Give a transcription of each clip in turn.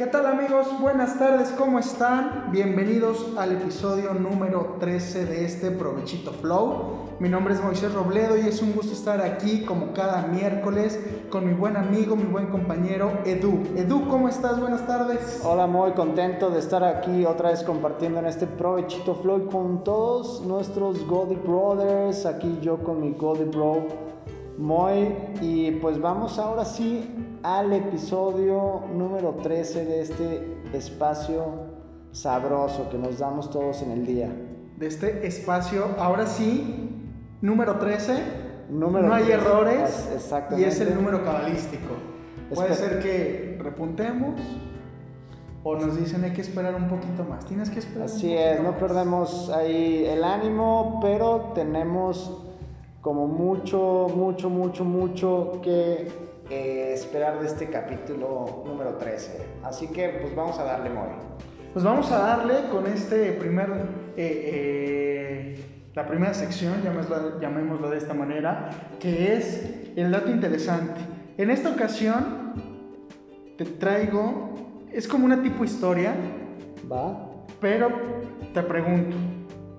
¿Qué tal amigos? Buenas tardes, ¿cómo están? Bienvenidos al episodio número 13 de este Provechito Flow. Mi nombre es Moisés Robledo y es un gusto estar aquí como cada miércoles con mi buen amigo, mi buen compañero Edu. Edu, ¿cómo estás? Buenas tardes. Hola, muy contento de estar aquí otra vez compartiendo en este Provechito Flow con todos nuestros Goldie Brothers. Aquí yo con mi Goldie Bro Moy. Y pues vamos ahora sí al episodio número 13 de este espacio sabroso que nos damos todos en el día. De este espacio, ahora sí, número 13. Número no hay 13, errores. es- exactamente. Y es el número cabalístico. Puede ser que repuntemos o nos dicen hay que esperar un poquito más. Tienes que esperar. Así es, no más. perdemos ahí el ánimo, pero tenemos como mucho, mucho, mucho, mucho que eh, esperar de este capítulo número 13. Así que pues vamos a darle muy. Pues vamos a darle con este primer, eh, eh, la primera sección, llamémoslo, llamémoslo de esta manera, que es el dato interesante. En esta ocasión te traigo, es como una tipo historia, ¿Va? pero te pregunto,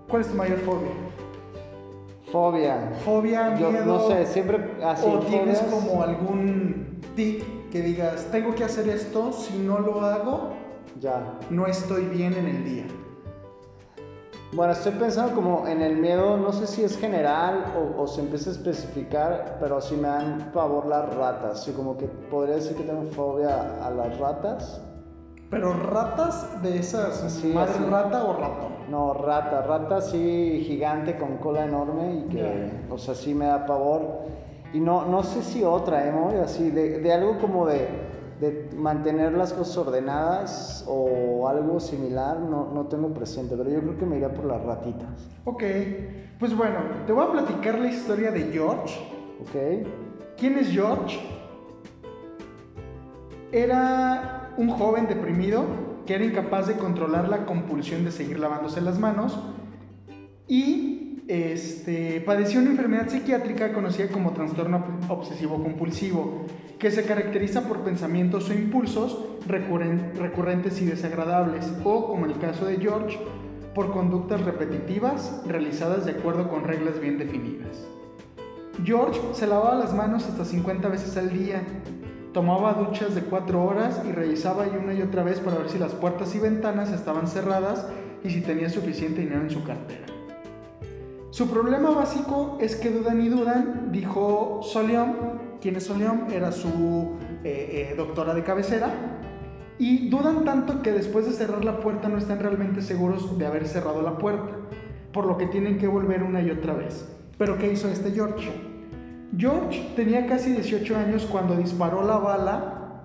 ¿cuál es tu mayor fobia? Fobia. Fobia, Yo miedo, no sé, siempre así. o tienes fobias, como algún tic que digas, tengo que hacer esto, si no lo hago, Ya. no estoy bien en el día. Bueno, estoy pensando como en el miedo, no sé si es general o, o se empieza a especificar, pero sí me dan pavor las ratas. Sí, como que podría decir que tengo fobia a las ratas. Pero ratas de esas, Sí, así. rata o ratón. No, rata, rata sí gigante con cola enorme y que, o sea, sí me da pavor. Y no, no sé si otra, ¿eh? Moy? Así, de, de algo como de, de mantener las cosas ordenadas o algo similar, no, no tengo presente, pero yo creo que me iría por las ratitas, Ok, pues bueno, te voy a platicar la historia de George. ¿ok? ¿Quién es George? Era un joven deprimido que era incapaz de controlar la compulsión de seguir lavándose las manos y este, padeció una enfermedad psiquiátrica conocida como trastorno obsesivo-compulsivo, que se caracteriza por pensamientos o impulsos recurren- recurrentes y desagradables, o, como en el caso de George, por conductas repetitivas realizadas de acuerdo con reglas bien definidas. George se lavaba las manos hasta 50 veces al día, tomaba duchas de 4 horas y revisaba y una y otra vez para ver si las puertas y ventanas estaban cerradas y si tenía suficiente dinero en su cartera. Su problema básico es que dudan y dudan, dijo Soliom, quien es Soliom, era su eh, eh, doctora de cabecera, y dudan tanto que después de cerrar la puerta no están realmente seguros de haber cerrado la puerta, por lo que tienen que volver una y otra vez. Pero ¿qué hizo este George? George tenía casi 18 años cuando disparó la bala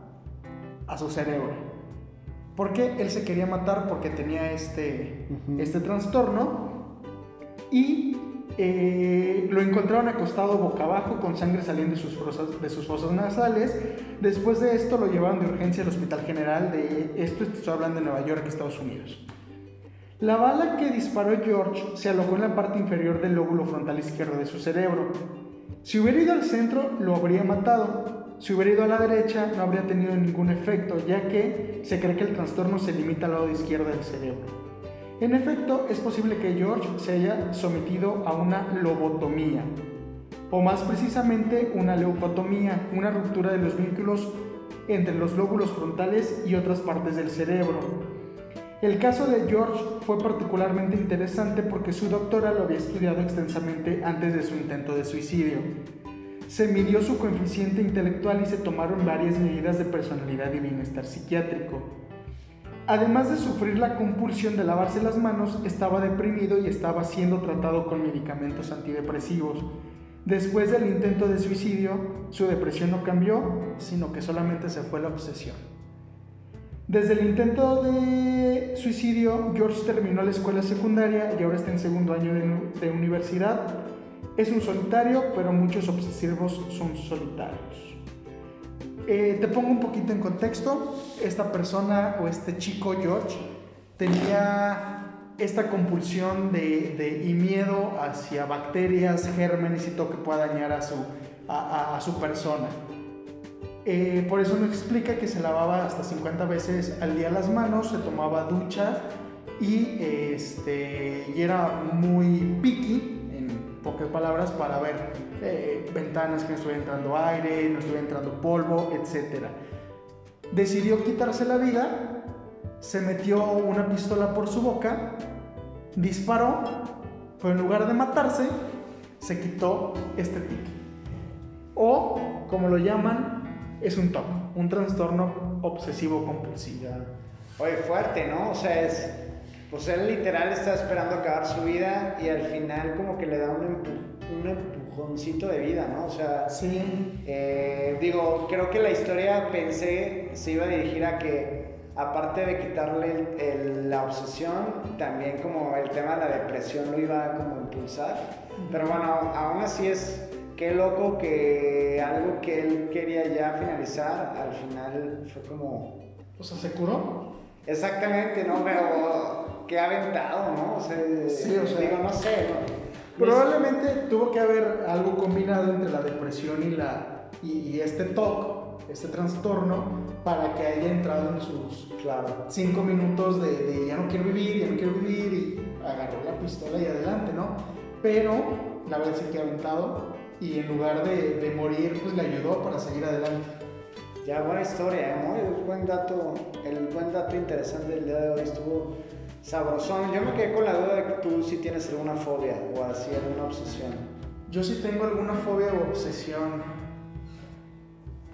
a su cerebro. ¿Por qué? Él se quería matar porque tenía este, este trastorno y eh, lo encontraron acostado boca abajo con sangre saliendo de sus, fosas, de sus fosas nasales. Después de esto lo llevaron de urgencia al Hospital General de esto estoy hablando de Nueva York, Estados Unidos. La bala que disparó George se alojó en la parte inferior del lóbulo frontal izquierdo de su cerebro. Si hubiera ido al centro, lo habría matado. Si hubiera ido a la derecha, no habría tenido ningún efecto, ya que se cree que el trastorno se limita al lado izquierdo del cerebro. En efecto, es posible que George se haya sometido a una lobotomía, o más precisamente una leucotomía, una ruptura de los vínculos entre los lóbulos frontales y otras partes del cerebro. El caso de George fue particularmente interesante porque su doctora lo había estudiado extensamente antes de su intento de suicidio. Se midió su coeficiente intelectual y se tomaron varias medidas de personalidad y bienestar psiquiátrico. Además de sufrir la compulsión de lavarse las manos, estaba deprimido y estaba siendo tratado con medicamentos antidepresivos. Después del intento de suicidio, su depresión no cambió, sino que solamente se fue la obsesión. Desde el intento de suicidio, George terminó la escuela secundaria y ahora está en segundo año de, universidad. Es un solitario, pero muchos obsesivos son solitarios. Eh, te pongo un poquito en contexto. Esta persona o este chico George tenía esta compulsión de, y miedo hacia bacterias, gérmenes y todo que pueda dañar a su, a su persona. Eh, por eso nos explica que se lavaba hasta 50 veces al día las manos, se tomaba duchas y, este, era muy picky, en pocas palabras, para ver eh, ventanas que no estuviera entrando aire, no estuviera entrando polvo, etc. Decidió quitarse la vida, se metió una pistola por su boca, disparó, pero en lugar de matarse, se quitó este tic. O, como lo llaman, es un TOC, un trastorno obsesivo compulsivo. Oye, fuerte, ¿no? O sea, es. Pues él literal está esperando acabar su vida y al final, como que le da un, un empujoncito de vida, ¿no? O sea. Sí. Eh, digo, creo que la historia pensé se iba a dirigir a que, aparte de quitarle la obsesión, también como el tema de la depresión lo iba a como impulsar. Pero bueno, aún así es qué loco que algo que él quería ya finalizar, al final fue como... O sea, ¿se curó? Exactamente, ¿no? Pero qué aventado, ¿no? O sea, sí, o sea, digo, no sé, Probablemente tuvo que haber algo combinado entre la depresión y, la, y, este TOC, este trastorno, para que haya entrado en sus claro. cinco minutos de, de ya no quiero vivir, ya no quiero vivir, y agarró la pistola y adelante, ¿no? Pero la verdad sí que aventado y en lugar de, de, morir, pues le ayudó para seguir adelante. Ya, buena historia, ¿eh? muy buen dato, el buen dato interesante del día de hoy estuvo sabrosón. Yo me quedé con la duda de que tú sí tienes alguna fobia o así alguna obsesión. Yo sí tengo alguna fobia o obsesión.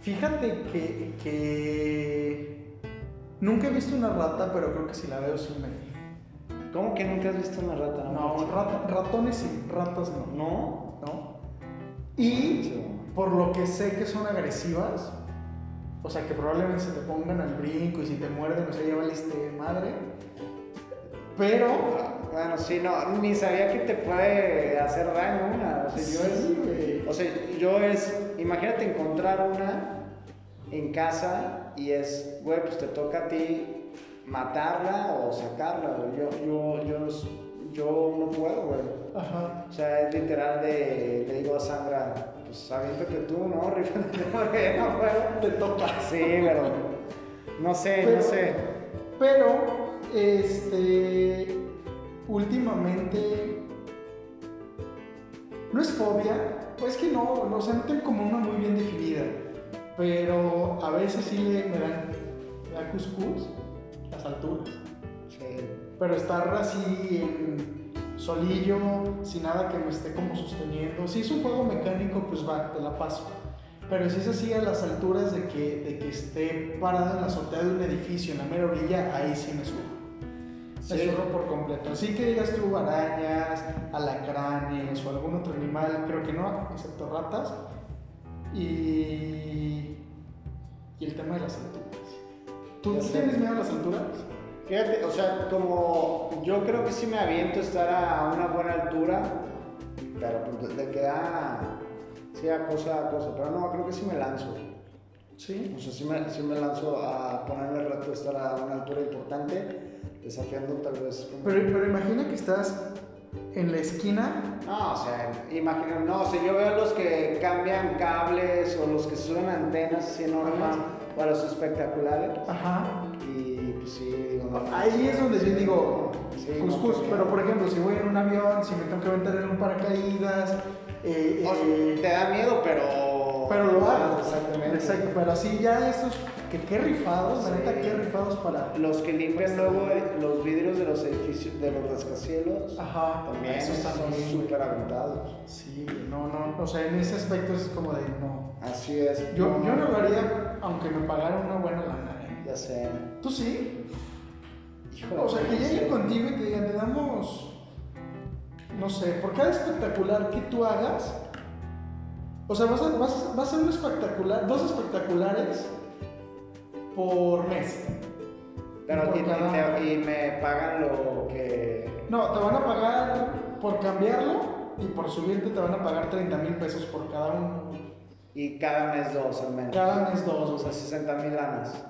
Fíjate que, que nunca he visto una rata, pero creo que si la veo sí me... ¿Cómo que nunca has visto una rata? No, ratones sí, ratas no. ¿No? Y por lo que sé que son agresivas, o sea que probablemente se te pongan al brinco y si te muerden, o sea, ya valiste madre. Pero. Bueno, sí, no, ni sabía que te puede hacer daño una. O sea, yo es. O sea, yo es. Imagínate encontrar una en casa y es, güey, pues te toca a ti matarla o sacarla, Yo, yo, yo, yo no puedo, güey. Ajá. O sea, es literal de, le digo a Sandra, pues aviéntate tú, ¿no? Rífate porque no puedo. Te toca. Sí, pero no sé, no sé. Pero, este, últimamente, no es fobia, pues que no, no, o sea, no tengo como una muy bien definida, pero a veces sí le, me dan, me da cuscús las alturas. Pero estar así en solillo, sin nada que me esté como sosteniendo. Si es un juego mecánico, pues va, te la paso. Pero si es así a las alturas de que, de que esté parada en la azotea de un edificio, en la mera orilla, ahí sí me subo. Me sí. por completo. Así que digas tú arañas, alacranes o algún otro animal, creo que no, excepto ratas. Y, y el tema de las alturas. ¿Tú tienes miedo a las alturas? Fíjate, o sea, como yo creo que sí me aviento a estar a una buena altura, pero pues de que ah, sí a cosa a cosa, pero no, creo que sí me lanzo. Sí. O sea, sí me, sí me lanzo a ponerme el reto de estar a una altura importante, desafiando tal vez. Pero, pero imagina que estás en la esquina. No, o sea, imagina, no, o sea, yo veo los que cambian cables o los que suben antenas así enormes para los espectaculares. Ajá. Y pues sí, Ahí es donde yo digo, cuscús, no, pero por ejemplo, si voy en un avión, si me tengo que aventar en un paracaídas. Eh, eh, te da miedo, pero. Pero lo hago. Exactamente. Exacto, pero así ya estos que qué rifados, la neta, qué rifados para. Los que limpian luego los vidrios de los edificios, de los rascacielos. Ajá, también esos están súper aventados. Sí, no, no, o sea, en ese aspecto es como de no. Así es. Yo no, yo no lo haría aunque me pagaran una buena lana. ¿eh? Ya sé. ¿Tú sí? O sea, que lleguen contigo y te digan, te damos. No sé, por cada espectacular que tú hagas. O sea, vas a, vas, vas a un espectacular, dos espectaculares por mes. Pero Por y, y cada- te- y me pagan lo que. No, te van a pagar por cambiarlo y por subirte te van a pagar 30 mil pesos por cada uno. Y cada mes dos al menos. Cada mes dos, o sea, sea, 60 mil lanas.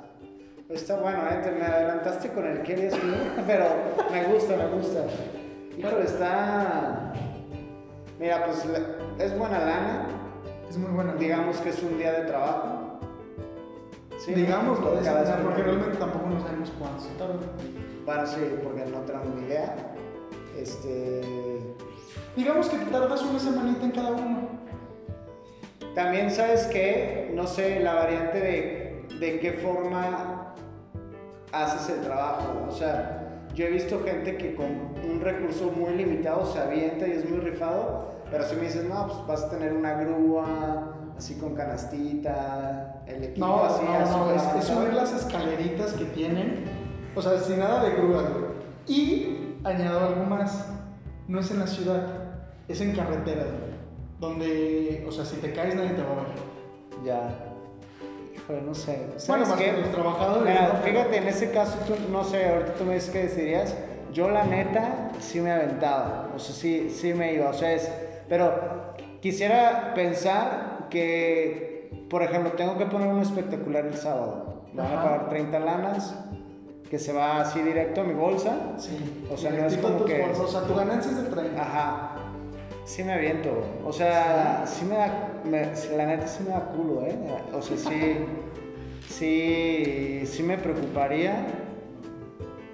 Está bueno, ¿eh? Te me adelantaste con el que eres pero me gusta, me gusta. Híjole, está. Mira, pues es buena lana. es muy bueno. Digamos que es un día de trabajo. Sí, Digámoslo de esa cada manera, porque semana. realmente tampoco no sabemos cuánto se tarda. Bueno, sí, porque no tenemos ni idea. Este. Digamos que tardas una semanita en cada uno. También sabes que, no sé, la variante de, de qué forma haces el trabajo. O sea, yo he visto gente que con un recurso muy limitado se avienta y es muy rifado, pero si me dices, no, pues vas a tener una grúa, así con canastita, el equipo No, así, no, así no, con es, es subir las escaleritas que tienen, o sea, sin nada de güey. Y añado algo más, no es en la ciudad, es en carretera. Donde, o sea, si te caes nadie te va a ver. Ya. Híjole, no sé. Bueno, ¿Sabes más qué? que los trabajadores. Mira, ¿no? fíjate, en ese caso, tú, no sé, ahorita tú me dices qué decidirías. Yo, la neta, sí me aventaba. O sea, sí, sí me iba. O sea, es. Pero quisiera pensar que, por ejemplo, tengo que poner un espectacular el sábado. Me van a pagar 30 lanas, que se va así directo a mi bolsa. Sí, O sea, no es como que- bolsas, O sea, tu ganancia es de 30. Ajá. Sí me aviento. O sea, sí me da. me- la neta sí me da culo, ¿eh? O sea, sí. Sí. Sí me preocuparía.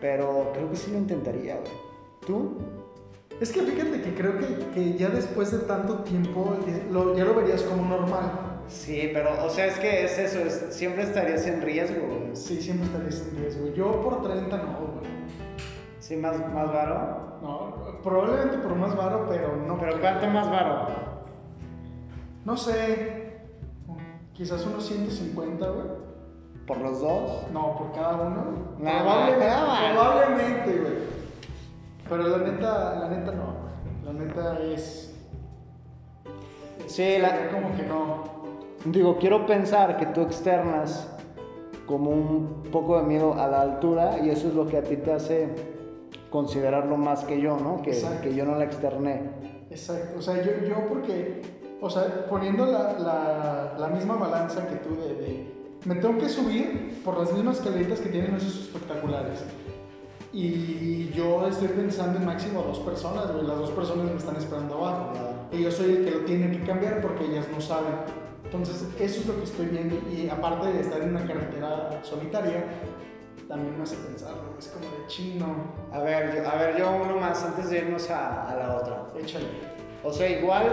Pero creo que sí lo intentaría, güey. ¿Tú? Es que fíjate que creo que, que ya después de tanto tiempo ya lo, ya lo verías como normal. Sí, pero, o sea, es que es eso. es- siempre estarías en riesgo, güey. Sí, siempre estarías en riesgo. Yo por 30 no, güey. Sí, más, más. No, probablemente por más varo, pero no. Pero. ¿cuánto más varo? No sé. Quizás unos 150, güey. ¿Por los dos? No, por cada uno. No, probablemente, no, probablemente, güey. Pero la neta, la neta no. La neta es. Sí, la- como que no. Digo, quiero pensar que tú externas como un poco de miedo a la altura y eso es lo que a ti te hace considerarlo más que yo, ¿no? Que, que yo no la externé. Exacto. O sea, yo, yo porque. O sea, poniendo la, la, la misma balanza que tú de, de- Me tengo que subir por las mismas escaleritas que tienen esos espectaculares. Y yo estoy pensando en máximo dos personas, güey. Las dos personas me están esperando abajo. Y yo soy el que lo tiene que cambiar porque ellas no saben. Entonces, eso es lo que estoy viendo. Y aparte de estar en una carretera solitaria, también me hace pensarlo. Es como de chino. A ver, yo, a ver, yo uno más antes de irnos a, a la otra. Échale. O sea, igual,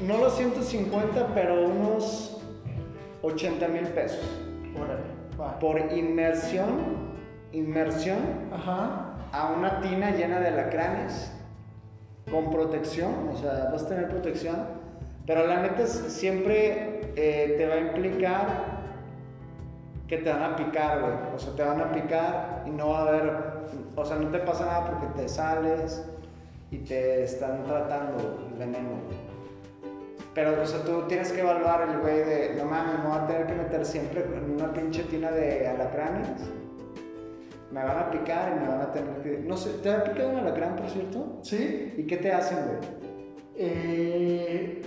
no los 150, pero unos 80 mil pesos. Órale. Va. Por inmersión, inmersión Ajá. a una tina llena de alacranes con protección, o sea, vas a tener protección, pero la neta es- siempre eh, te va a implicar que te van a picar, güey, o sea, te van a picar y no va a haber, o sea, no te pasa nada porque te sales y te están tratando el veneno. Pero, o sea, tú tienes que evaluar el güey de, no mames, me voy a tener que meter siempre en una pinche tina de alacranes me van a picar y me van a tener que. No sé, ¿te ha picado un alacrán, por cierto? ¿Sí? ¿Y qué te hacen, güey? Eh,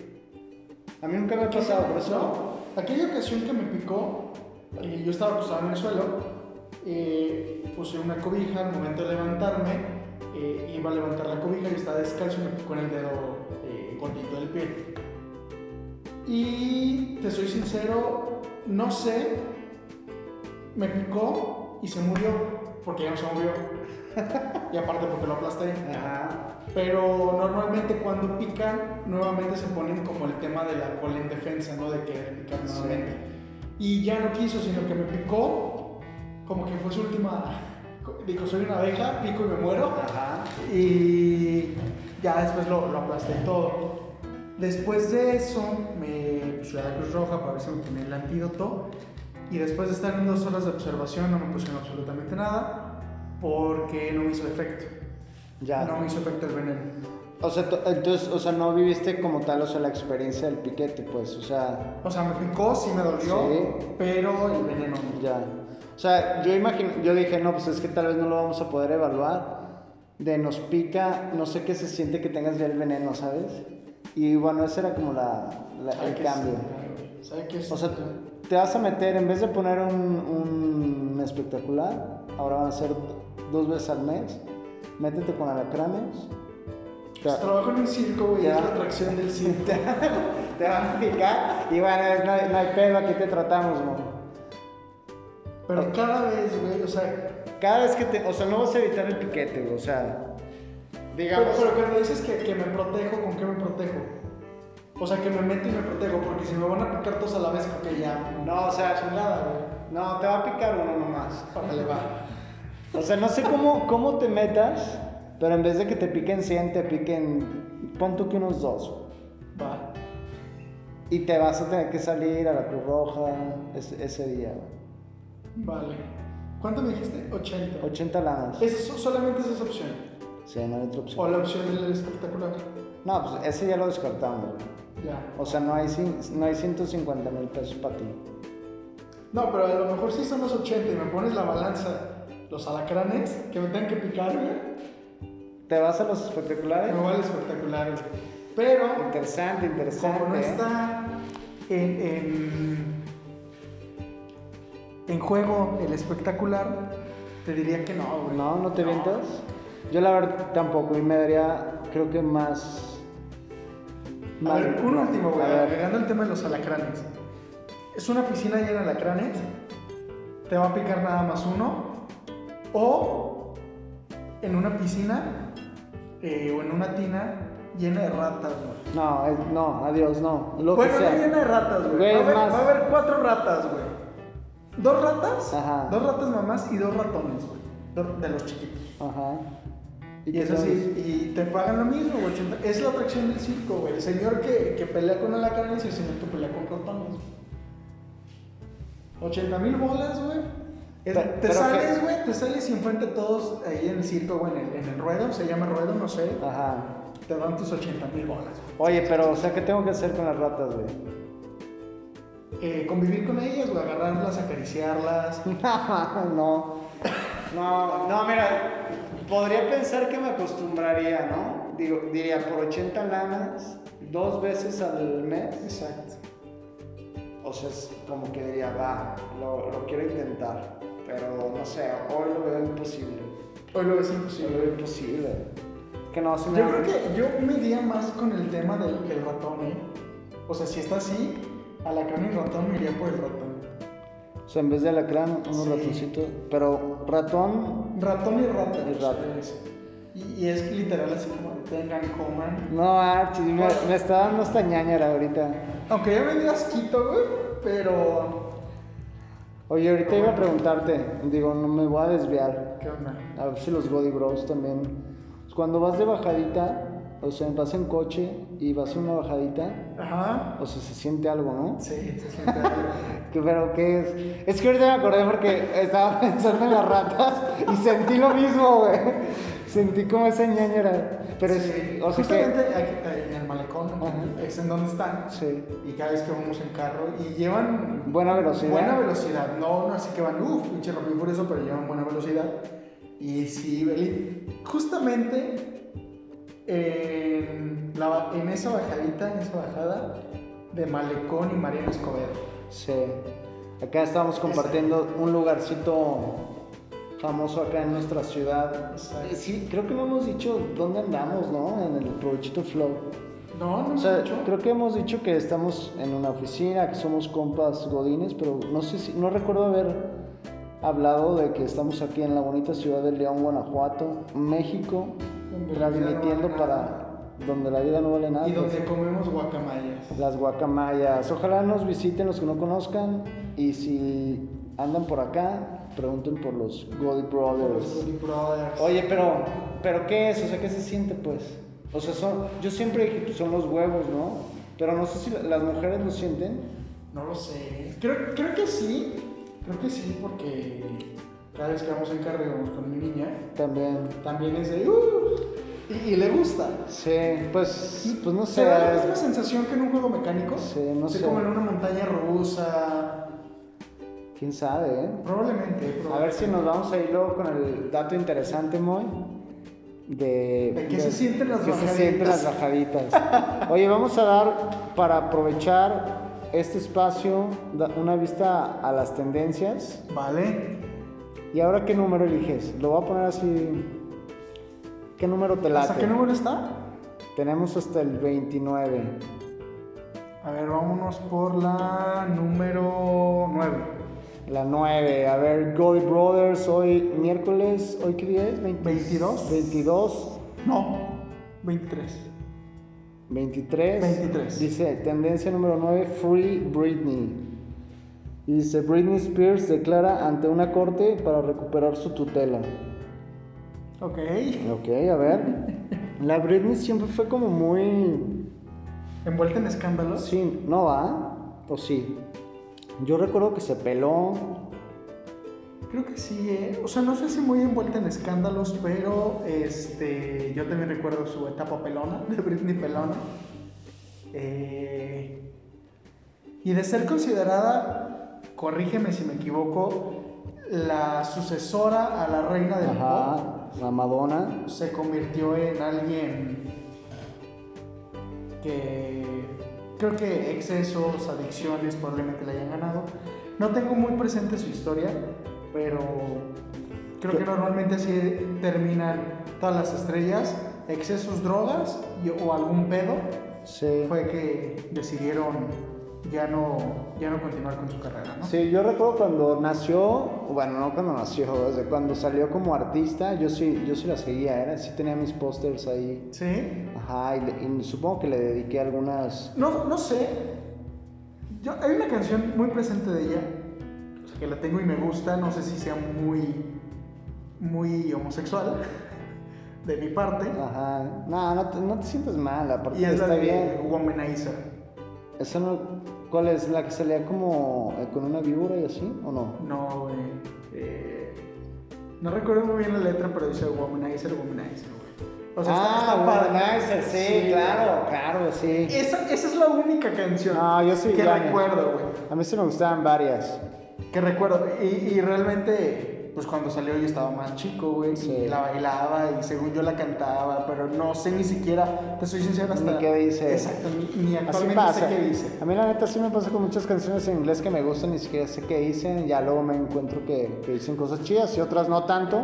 A mí nunca me ha pasado, por eso. No, aquella ocasión que me picó, eh, yo estaba acostado en el suelo, eh, puse una cobija al momento de levantarme, eh, iba a levantar la cobija y estaba descalzo y me picó en el dedo gordito del pie. Y te soy sincero, no sé, me picó y se murió, porque ya no se movió. y aparte porque lo aplasté. Ajá. Pero normalmente cuando pican, nuevamente se ponen como el tema de la cola en defensa, ¿no? De querer picar Sí. Y ya no quiso, sino que me picó, como que fue su última. Dijo, soy una abeja, pico y me muero. Ajá. Y ya después lo, lo aplasté todo. Después de eso, me puse a la Cruz Roja para ver si me ponía el antídoto. Y después de estar en dos horas de observación, no me pusieron absolutamente nada, porque no me hizo efecto. Ya. No me hizo efecto el veneno. O sea, entonces, o sea, no viviste como tal, o sea, la experiencia del piquete, pues, o sea, O sea, me picó, sí me dolió, Sí. pero el veneno no. ya. O sea, yo imagino, yo dije, no, pues es que tal vez no lo vamos a poder evaluar. De nos pica, no sé qué se siente que tengas ya el veneno, ¿sabes? Y bueno, ese era como la, la- ¿Sabe el cambio. es? O sea, te vas a meter, en vez de poner un, un espectacular, ahora van a ser dos veces al mes. Métete con alacranes. Te, Pues trabajo en un circo, güey, es la atracción del circo. te van a picar y bueno, es- no hay, no hay pedo, aquí te tratamos, ¿no? Pero cada vez, güey, o sea. Cada vez que te. O sea, no vas a evitar el piquete, güey. O sea. Digamos. Pero, pero cuando dices que, que me protejo, ¿con qué me protejo? O sea, que me meto y me protejo, porque si me van a picar todos a la vez, creo que ya. No, o sea. Chingada, güey. No, te va a picar uno nomás. Órale, va. O sea, no sé cómo, cómo te metas, pero en vez de que te piquen 100, te piquen. Pon tú que unos dos. Va. Y te vas a tener que salir a la Cruz Roja ese, ese día. Vale. ¿Cuánto me dijiste? 80. 80 lanas. Eso, solamente es esa opción. Sí, no hay otra O opción. la opción del espectacular. No, pues ese ya lo descartamos. Ya. O sea, no hay, no hay 150 mil pesos para ti. No, pero a lo mejor sí son los 80 y me pones la balanza, los alacranes, que me tengan que picar, güey. ¿Te vas a los espectaculares? Me vale espectacular, güey. Pero, Interesante, interesante. como no ¿eh? está en, en, en juego el espectacular, te diría que no, güey. No, no te vientas. Yo la verdad tampoco, y me daría, creo que más. A ver, un último, güey, A agregando el tema de los alacranes. Es una piscina llena de alacranes, te va a picar nada más uno, o en una piscina eh, o en una tina llena de ratas, güey. No, es- no, adiós, no. Lo Bueno, que no sea. llena de ratas, güey. Güey, Va, a es haber- más- va a haber cuatro ratas, güey. Dos ratas, Ajá. dos ratas mamás y dos ratones, güey. De los chiquitos. Ajá. Y, qué es tal? así, y te pagan lo mismo, güey. 80 Es la atracción del circo, güey. El señor que, que pelea con alacranes y el señor que pelea con ratones. 80 mil bolas, güey. Es- Pero- te pero sales, güey, te sales y enfrente todos ahí en el circo, güey, en el, en el ruedo, se llama ruedo, no sé. Ajá. Te dan tus 80 mil bolas. Oye, pero, o sea, ¿qué tengo que hacer con las ratas, güey? Eh, convivir con ellas, güey, agarrarlas, acariciarlas. no. No, no, mira, podría pensar que me acostumbraría, ¿no? Digo, diría, por 80 lanas, dos veces al mes. Exacto. O sea, es como que diría, va, lo, lo quiero intentar. Pero no sé, hoy lo veo imposible. Hoy lo ves Lo imposible. veo imposible. Que no, se me Yo creo que yo me iría más con el tema del, del ratón, ¿eh? O sea, si está así, alacrán y ratón me iría por el ratón. O sea, en vez de alacrán, unos Sí. ratoncitos. Pero ratón. Ratón y rata. Y rata. Y, y es literal así como tengan, coman. No, Archie, me, me está dando esta ñañara ahorita. Aunque ya me dio asquito, güey, pero... Oye, ahorita iba a preguntarte, digo, no me voy a desviar. ¿Qué onda? A ver si los Body Bros también. Cuando vas de bajadita, o sea, vas en coche y vas en una bajadita, Ajá. o sea, se siente algo, ¿no? Sí, se siente algo. ¿Qué- ¿Pero qué es? Es que ahorita me acordé porque estaba pensando en las ratas y sentí lo mismo, güey. Sentí como esa ñañera. Pero es, Sí, o sea justamente que... aquí, en el malecón Ajá. es en donde están. Sí. Y cada vez que vamos en carro y llevan Buena velocidad. buena velocidad. No, no así que van, uff, pinche rápido furioso, pero llevan buena velocidad. Y sí, justamente en, la ba- en esa bajadita, en esa bajada de Malecón y Mariano Escobedo. Sí. Acá estamos compartiendo un lugarcito famoso acá en nuestra ciudad. Exacto. Sí, creo que no hemos dicho dónde andamos, ¿no? En el Provechito Flow. No, no O sea, dicho. creo que hemos dicho que estamos en una oficina, que somos compas godines, pero no sé si, no recuerdo haber hablado de que estamos aquí en la bonita ciudad de León, Guanajuato, México, Donde no transmitiendo vale para donde la vida no vale nada. Y pues, donde comemos guacamayas. las guacamayas. Ojalá nos visiten los que no conozcan y si andan por acá, pregunten por los Goldie Los Brothers. Brothers. Oye, pero, pero ¿qué es? O sea, ¿qué se siente pues? O sea, son, yo siempre dije que son los huevos, ¿no? Pero no sé si la- las mujeres lo sienten. No lo sé. Creo, creo que sí. Creo que sí, porque cada vez que vamos en vamos con mi niña, También. también es de. "Uh", y, y le gusta. Sí, pues, pues no ¿Se sé. da la misma sensación que en un juego mecánico? Sí, no sé. como en una montaña rusa. ¿Quién sabe, eh? Probablemente. A ver probablemente. si nos vamos a ir luego con el dato interesante, Moy. De, De qué se sienten las qué se bajaditas. sienten las bajaditas. Oye, vamos a dar, para aprovechar este espacio, una vista a las tendencias. Vale. ¿Y ahora qué número eliges? Lo voy a poner así. ¿Qué número te late? ¿Hasta qué número está? Tenemos hasta el 29. A ver, vámonos por la número 9. La 9. A ver, Goldie Brothers, hoy miércoles, ¿hoy qué día es? 20 22. 22. No, 23. 23. 23. Dice, tendencia número 9, Free Britney. Y dice, Britney Spears declara ante una corte para recuperar su tutela. Ok. Ok, a ver. La Britney siempre fue como muy... ¿Envuelta en escándalos? Sí, ¿no va? ¿O sí? Yo recuerdo que se peló. Creo que sí, ¿eh? O sea, no sé si muy envuelta en escándalos, pero este, yo también recuerdo su etapa pelona, de Britney pelona. Eh, y de ser considerada, corrígeme si me equivoco, la sucesora a la reina del pop, Ajá, la Madonna. se convirtió en alguien que creo que excesos, adicciones probablemente le hayan ganado. No tengo muy presente su historia, pero creo que normalmente así terminan todas las estrellas, excesos, drogas y- o algún pedo, Sí. fue que decidieron ya no, ya no continuar con su carrera, ¿no? Sí, yo recuerdo cuando nació, bueno, no cuando nació, desde cuando salió como artista, yo sí, yo sí la seguía, era, sí tenía mis pósters ahí. ¿Sí? Ajá, y, supongo que le dediqué algunas. No, no sé. Yo, hay una canción muy presente de ella, o sea, que la tengo y me gusta, no sé si sea muy, muy homosexual de mi parte. Ajá, no, no te, no te sientes mal, aparte y es la está de bien. Womanizer. ¿Esa no, ¿Cuál es? ¿La que salía como eh, con una víbora y así? ¿O no? No, güey. eh, no recuerdo muy bien la letra, pero dice Womanizer, Womanizer, güey. O sea, está- está padre. Ah, Womanizer, sí, claro, claro, sí. Esa, esa es la única canción yo sí, que ya, recuerdo, güey. A mí sí me gustaban varias. Que recuerdo. Y, y realmente, pues cuando salió yo estaba más chico, güey. Sí. Y la bailaba y según yo la cantaba, pero no sé ni siquiera, te soy sincero, hasta. Ni qué dice. Exacto, ni, ni Así actualmente pasa. sé qué dice. A mí la neta sí me pasa con muchas canciones en inglés que me gustan, ni siquiera sé qué dicen, ya luego me encuentro que, que dicen cosas chidas y otras no tanto.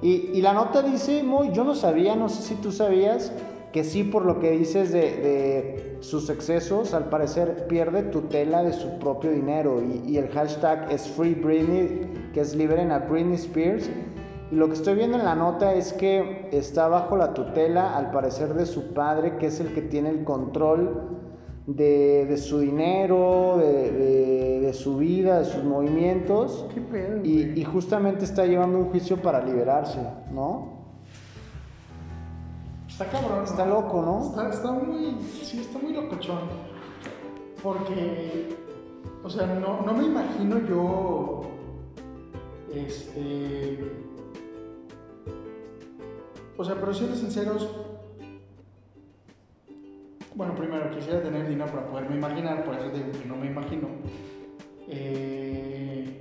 Y, y la nota dice, muy, yo no sabía, no sé si tú sabías, que sí por lo que dices de, de sus excesos, al parecer pierde tutela de su propio dinero y, y el hashtag es Free Britney, que es liberen a Britney Spears. Y lo que estoy viendo en la nota es que está bajo la tutela, al parecer, de su padre, que es el que tiene el control de, de su dinero, de, de- de su vida, de sus movimientos. ¿Qué pedo? Y justamente está llevando un juicio para liberarse, ¿no? Está cabrón. Está loco, ¿no? Está, está muy. Sí, está muy locochón. Porque. O sea, no, no me imagino yo. Este. O sea, pero siendo sinceros. Bueno, primero quisiera tener dinero para poderme imaginar, por eso digo que no me imagino. Eh.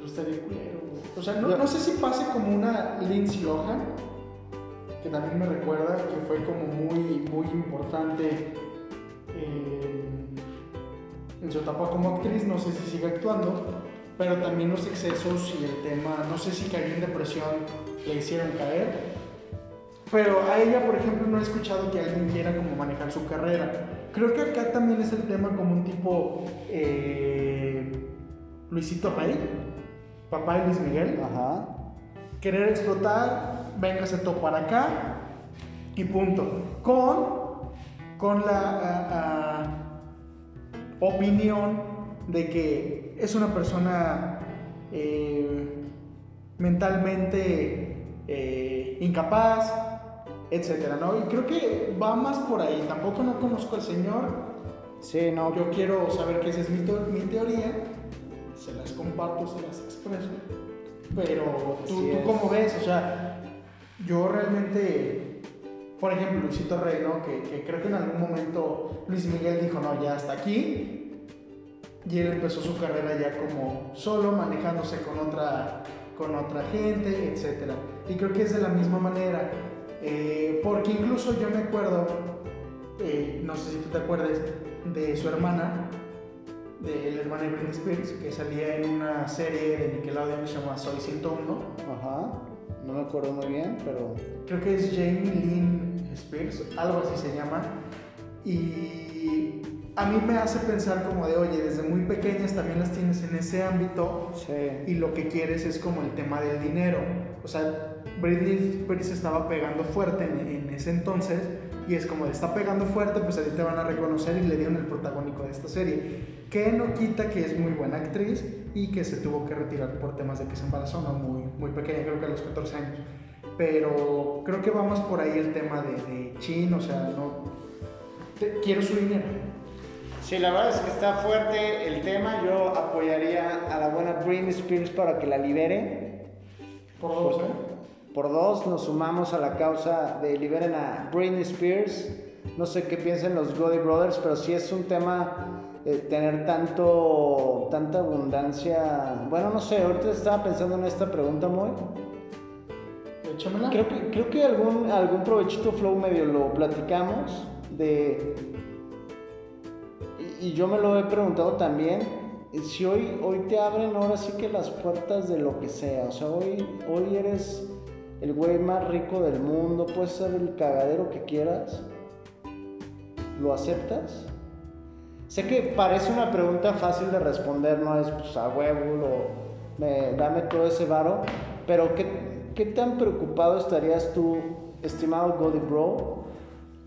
Pues estaría culero. O sea, no, no sé si pase como una Lindsay Lohan que también me recuerda que fue como muy, muy importante eh, en su etapa como actriz, no sé si sigue actuando, pero también los excesos y el tema, no sé si cayó en depresión, le hicieron caer, pero a ella, por ejemplo, no he escuchado que alguien quiera como manejar su carrera. Creo que acá también es el tema como un tipo eh, Luisito Rey, papá de Luis Miguel Ajá. querer explotar, véngase todo para acá y punto. Con, con la ah, opinión de que es una persona eh, mentalmente eh, incapaz, etcétera, ¿no? Y creo que va más por ahí. Tampoco no conozco al señor. Sí, no. Yo quiero saber que esa es mi, mi teoría. Se las comparto, se las expreso. Pero tú, tú cómo ves, o sea, yo realmente, por ejemplo, Luisito Rey, ¿no? Que, creo que en algún momento Luis Miguel dijo, no, ya hasta aquí. Y él empezó su carrera ya como solo, manejándose con otra, con otra gente, etc. Y creo que es de la misma manera. eh, porque incluso yo me acuerdo, eh, no sé si tú te acuerdas, de su hermana, de la hermana de Britney Spears, que salía en una serie de Nickelodeon que se llama Soy 101. Ajá. No me acuerdo muy bien, pero. Creo que es Jamie Lynn Spears, algo así se llama. Y a mí me hace pensar como de, oye, desde muy pequeñas también las tienes en ese ámbito Sí. y lo que quieres es como el tema del dinero. O sea, Britney Spears estaba pegando fuerte en, en ese entonces y es como de está pegando fuerte, pues a ti te van a reconocer y le dieron el protagónico de esta serie. Que no quita que es muy buena actriz y que se tuvo que retirar por temas de que se embarazó, ¿no? Muy, muy pequeña, creo que a los 14 años. Pero creo que vamos por ahí el tema de, de Chin, o sea, no... te- quiero su dinero. Sí, la verdad es que está fuerte el tema. Yo apoyaría a la buena Britney Spears para que la libere. Por dos, Pues, ¿eh? Por dos nos sumamos a la causa de liberen a Britney Spears. No sé qué piensan los Goody Brothers, pero sí es un tema eh, tener tanto, tanta abundancia. Bueno, no sé, ahorita estaba pensando en esta pregunta muy. Échamela. Creo que, creo que algún, algún provechito flow medio lo platicamos de... Y, y yo me lo he preguntado también, si hoy, hoy te abren ahora sí que las puertas de lo que sea, o sea, hoy, hoy eres el güey más rico del mundo, puedes ser el cagadero que quieras, ¿lo aceptas? Sé que parece una pregunta fácil de responder, no es pues a huevo, lo- me- dame todo ese varo, pero ¿qué, ¿qué tan preocupado estarías tú, estimado Goldie Bro,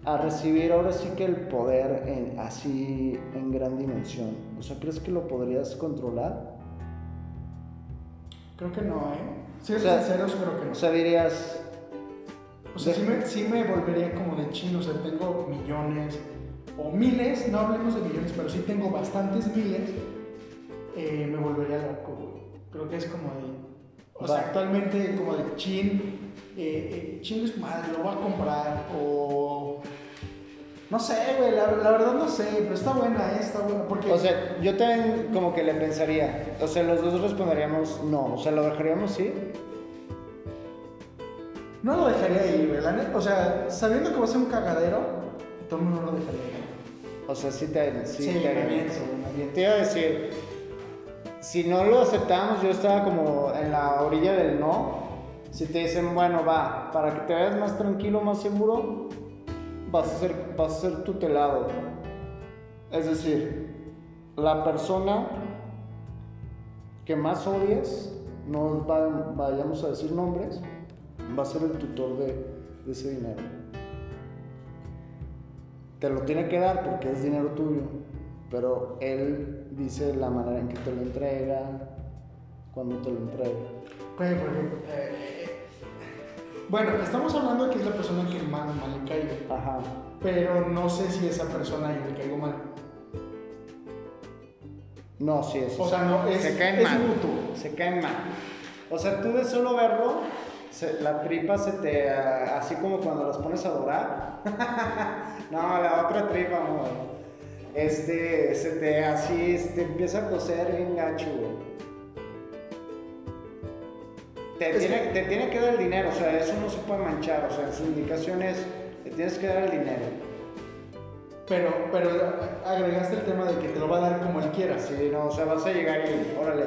a recibir ahora sí que el poder en, así en gran dimensión? O sea, ¿crees que lo podrías controlar? Creo que no, ¿eh? Si eres O sea, sinceros, creo que no. O sea, dirías, O sea, sí me, sí me volvería como de chino, o sea, tengo millones o miles, no hablemos de millones, pero sí tengo bastantes miles, eh, me volvería loco, güey. Creo que es como de... O sea, Va. actualmente como de chin, eh, eh, chin es madre, lo voy a comprar, o... No sé, güey, la, la verdad no sé, pero está buena, eh, está buena, porque... o sea, yo también como que le pensaría, o sea, los dos responderíamos no, o sea, lo dejaríamos sí. no lo dejaría ahí, güey, la neta, o sea, sabiendo que va a ser un cagadero, todo el mundo no lo dejaría ahí. O sea, sí te, sí Sí, te aviento. Te iba a decir, si no lo aceptamos, yo estaba como en la orilla del no. Si te dicen, bueno, va, para que te veas más tranquilo, más seguro, vas a ser, vas a ser tutelado. Es decir, la persona que más odies, no va- vayamos a decir nombres, va a ser el tutor de, de ese dinero. Te lo tiene que dar porque es dinero tuyo, pero él dice la manera en que te lo entrega, cuando te lo entrega. Ejemplo, eh, bueno, estamos hablando de que es la persona que más mal le caigo, Ajá. pero no sé si esa persona yo le caigo mal. No, sí, eso. O sea, no, es, se caen es mal. mutuo. Se caen mal. O sea, tú de solo verlo, se- la tripa se te. ah, así como cuando las pones a dorar. no, la otra tripa, amor. Este, se te así, se te empieza a coser bien gacho, güey. Te tiene, que- te tiene que dar el dinero, o sea, eso no se puede manchar, o sea, su indicación es, te tienes que dar el dinero. Pero, pero agregaste el tema de que te lo va a dar como él quiera. Sí, no, o sea, vas a llegar y, órale,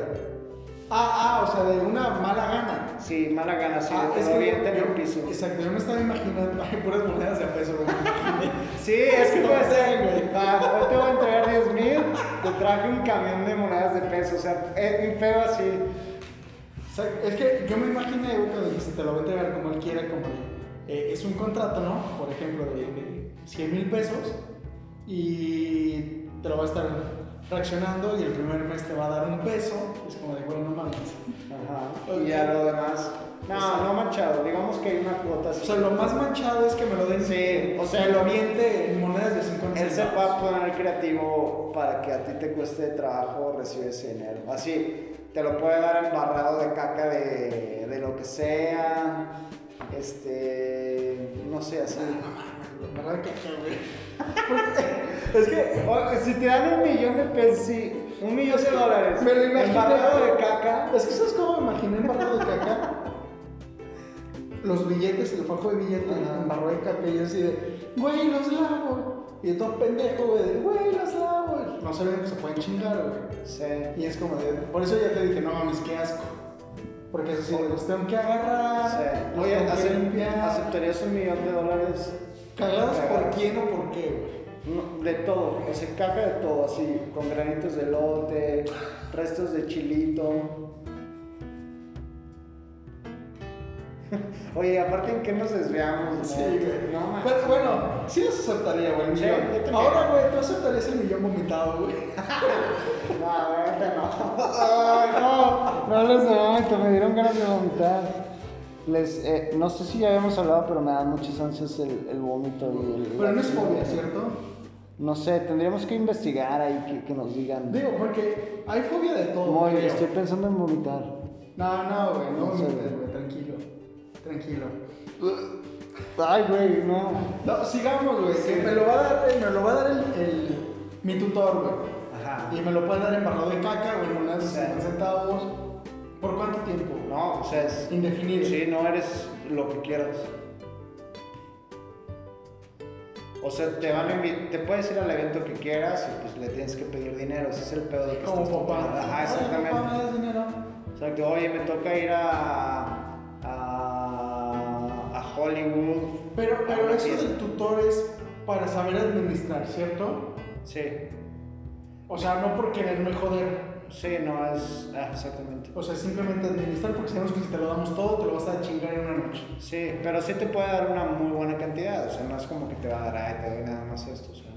Ah, ah, o sea, de una mala gana. Sí, mala gana, sí, ah, es que avienta en yo, piso. Exacto, yo me estaba imaginando, ay, puras monedas de peso, güey. Sí, es que puede ser, güey. Ah, hoy te voy a entregar 10 mil, te traje un camión de monedas de peso, o sea, es bien feo así. O sea, es que yo me imaginé, güey, que dijiste, te lo voy a entregar como él quiera, como eh, es un contrato, ¿no? Por ejemplo, de, de 100 mil pesos y te lo va a estar fraccionando y el primer mes te va a dar un peso. Es como de, güey, no mames. Y ya lo demás. No, no manchado, digamos que hay una cuota O así. sea, lo más manchado es que me lo den. Sí, o sea, lo aviente en monedas de 50 Él se va a poner creativo para que a ti te cueste trabajo recibir ese dinero. Así, te lo puede dar embarrado de caca de, de lo que sea. Este. No sé, así. ¿Verdad que qué, güey? es que O, si te dan un millón de pesos, sí, un millón de dólares. me lo imaginé. Embarrado de caca. Es que ¿sabes cómo me imaginé embarrado de caca? Los billetes, el fajo de billetes, embarrado de caca y yo así de, güey, los lavo. Y todo pendejo, güey, de, güey, los lavo. No sabían que se pueden chingar, güey. Sí. Y es como de, por eso ya te dije, no mames, qué asco. Porque es así, de, los tengo que agarrar, Sí. tengo que ¿acep- limpiar. ¿aceptarías un millón de dólares? ¿Cagados por quién o por qué, güey? No, de todo, o sea, caca de todo, así, con granitos de lote, restos de chilito. Oye, aparte en qué nos desviamos, Sí, güey. No, man. Pero bueno, sí los aceptaría, güey. el Sí, millón. yo también. Ahora, güey, tú aceptarías el millón vomitado, güey. No, ahorita no. Ay, no, no les vomito, me dieron ganas de vomitar. Les, eh, no sé si ya habíamos hablado, pero me dan muchas ansias el, el vómito y el. Pero no es fobia, ¿cierto? No sé, tendríamos que investigar ahí que, que nos digan. Digo, porque hay fobia de todo. Muy, creo. estoy pensando en vomitar. No, no, güey, no No sé, vomites, güey. tranquilo. Tranquilo. Ay, güey, no. No, sigamos, güey. que Me lo va a dar, me lo va a dar el, el- mi tutor, güey. Ajá. Y me lo puede dar embarrado de caca, güey, en unas Sí. 50 centavos. ¿Por cuánto tiempo? No, o sea, es. Indefinido. Sí, no eres lo que quieras. O sea, te van a invi- te puedes ir al evento que quieras y pues le tienes que pedir dinero. Ese es el pedo de que Como estás papá. comprando. Ajá, Oye, exactamente. papá, ¿me das dinero? O sea, que oye, me toca ir a, a, a Hollywood. Pero, pero eso fiesta. del tutor es para saber administrar, ¿cierto? Sí, O sea, no por quererme joder. Sí, no es. ah, exactamente. O sea, simplemente administrar porque sabemos que si te lo damos todo, te lo vas a chingar en una noche. Sí, pero sí te puede dar una muy buena cantidad. O sea, no es como que te va a dar, ay, te doy nada más esto. O sea.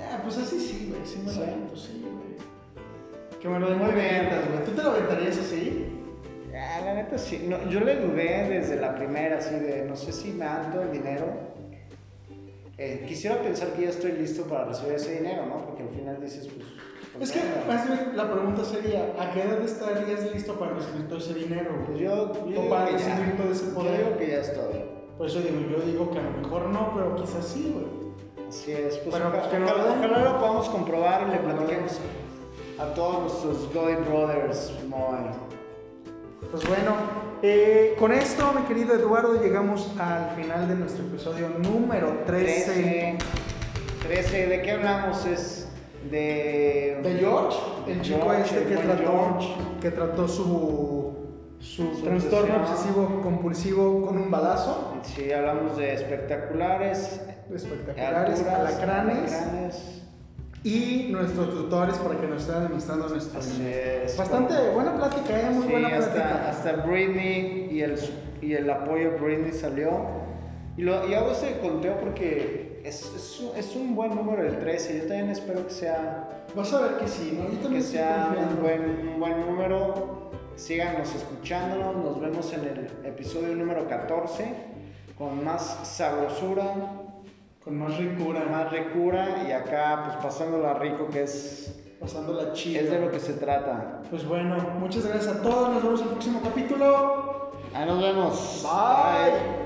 Ah, pues así sí, güey. Sí me lo avento, sí, güey. Que me lo den Muy bien. güey. ¿Tú te lo aventarías así? Ah, la neta sí. No, yo le dudé desde la primera, así de no sé si me dan todo el dinero. Eh, quisiera pensar que ya estoy listo para recibir ese dinero, ¿no? Porque al final dices, pues. Es que más bien la pregunta sería, ¿a qué edad estarías listo para recibir todo ese dinero? Pues yo. yo O para ya. recibir todo ese Yo poder. digo que ya estoy. Por eso digo, yo digo que a lo mejor no, pero quizás sí, güey. Así es, pues, Pero, ojalá, pues, que no ojalá- lo podamos comprobar y le platiquemos a todos nuestros Goy Brothers. Muy. Pues bueno, eh, con esto, mi querido Eduardo, llegamos al final de nuestro episodio número 13. 13. 13. ¿De qué hablamos? Es de. De George, el chico George, este el que trató, George. que trató su, su, Su trastorno obsesivo compulsivo con un balazo. Sí, hablamos de espectaculares, Espectaculares, alturas, alacranes. alacranes. Y nuestros tutores para que nos estén administrando nuestro es. Bastante buena plática, ¿eh? Muy Sí, buena hasta, plática. hasta Britney y el, y el apoyo Britney salió. Y, lo, y hago ese conteo porque es, es, un- es un buen número el 13. Yo también espero que sea, Vas a ver que sí, ¿no? Yo que también estoy sea un buen, un buen número. Síganos escuchándonos. Nos vemos en el episodio número 14 con más sabrosura, Con más ricura, más ricura y acá pues pasándola rico que es, pasándola chida. es de lo que se trata. Pues bueno, muchas gracias a todos. Nos vemos en el próximo capítulo. Ahí nos vemos. Bye.